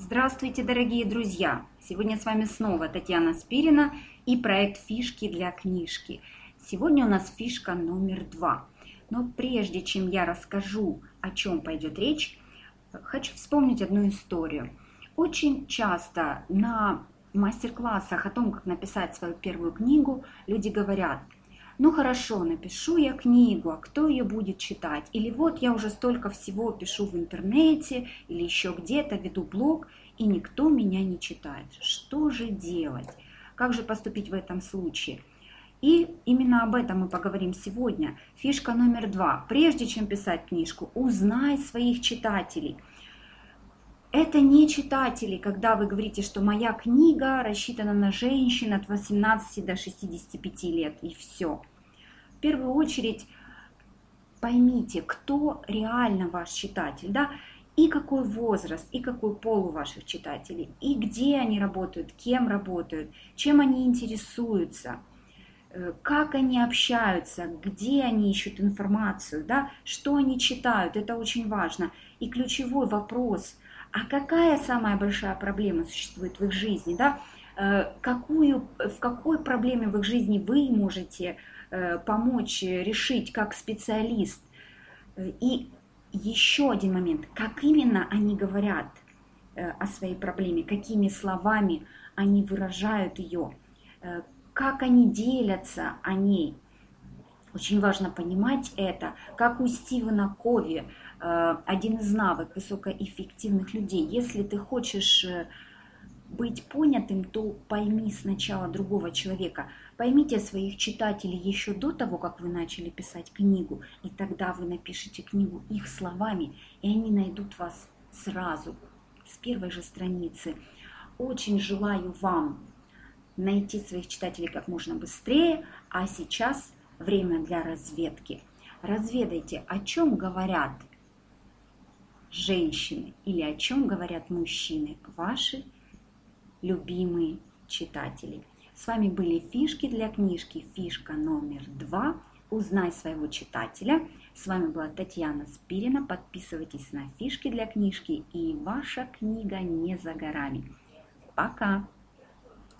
Здравствуйте, дорогие друзья! Сегодня с вами снова Татьяна Спирина и проект «Фишки для книжки». Сегодня у нас фишка номер два. Но прежде чем я расскажу, о чем пойдет речь, хочу вспомнить одну историю. Очень часто на мастер-классах о том, как написать свою первую книгу, люди говорят – ну хорошо, напишу я книгу, а кто ее будет читать? Или вот я уже столько всего пишу в интернете или еще где-то, веду блог, и никто меня не читает. Что же делать? Как же поступить в этом случае? И именно об этом мы поговорим сегодня. Фишка номер два. Прежде чем писать книжку, узнай своих читателей. Это не читатели, когда вы говорите, что моя книга рассчитана на женщин от 18 до 65 лет, и все. В первую очередь поймите, кто реально ваш читатель, да, и какой возраст, и какой пол у ваших читателей, и где они работают, кем работают, чем они интересуются, как они общаются, где они ищут информацию, да, что они читают, это очень важно. И ключевой вопрос – а какая самая большая проблема существует в их жизни, да? Э, какую, в какой проблеме в их жизни вы можете э, помочь решить как специалист. Э, и еще один момент, как именно они говорят о своей проблеме, какими словами они выражают ее, как они делятся о ней. Очень важно понимать это, как у Стивена Кови, Э, один из навыков высокоэффективных людей. Если ты хочешь э, быть понятым, то пойми сначала другого человека. Поймите своих читателей еще до того, как вы начали писать книгу, и тогда вы напишите книгу их словами, и они найдут вас сразу, с первой же страницы. Очень желаю вам найти своих читателей как можно быстрее, а сейчас время для разведки. Разведайте, о чем говорят женщины или о чем говорят мужчины, ваши любимые читатели. С вами были фишки для книжки, фишка номер два. Узнай своего читателя. С вами была Татьяна Спирина. Подписывайтесь на фишки для книжки, и ваша книга не за горами. Пока!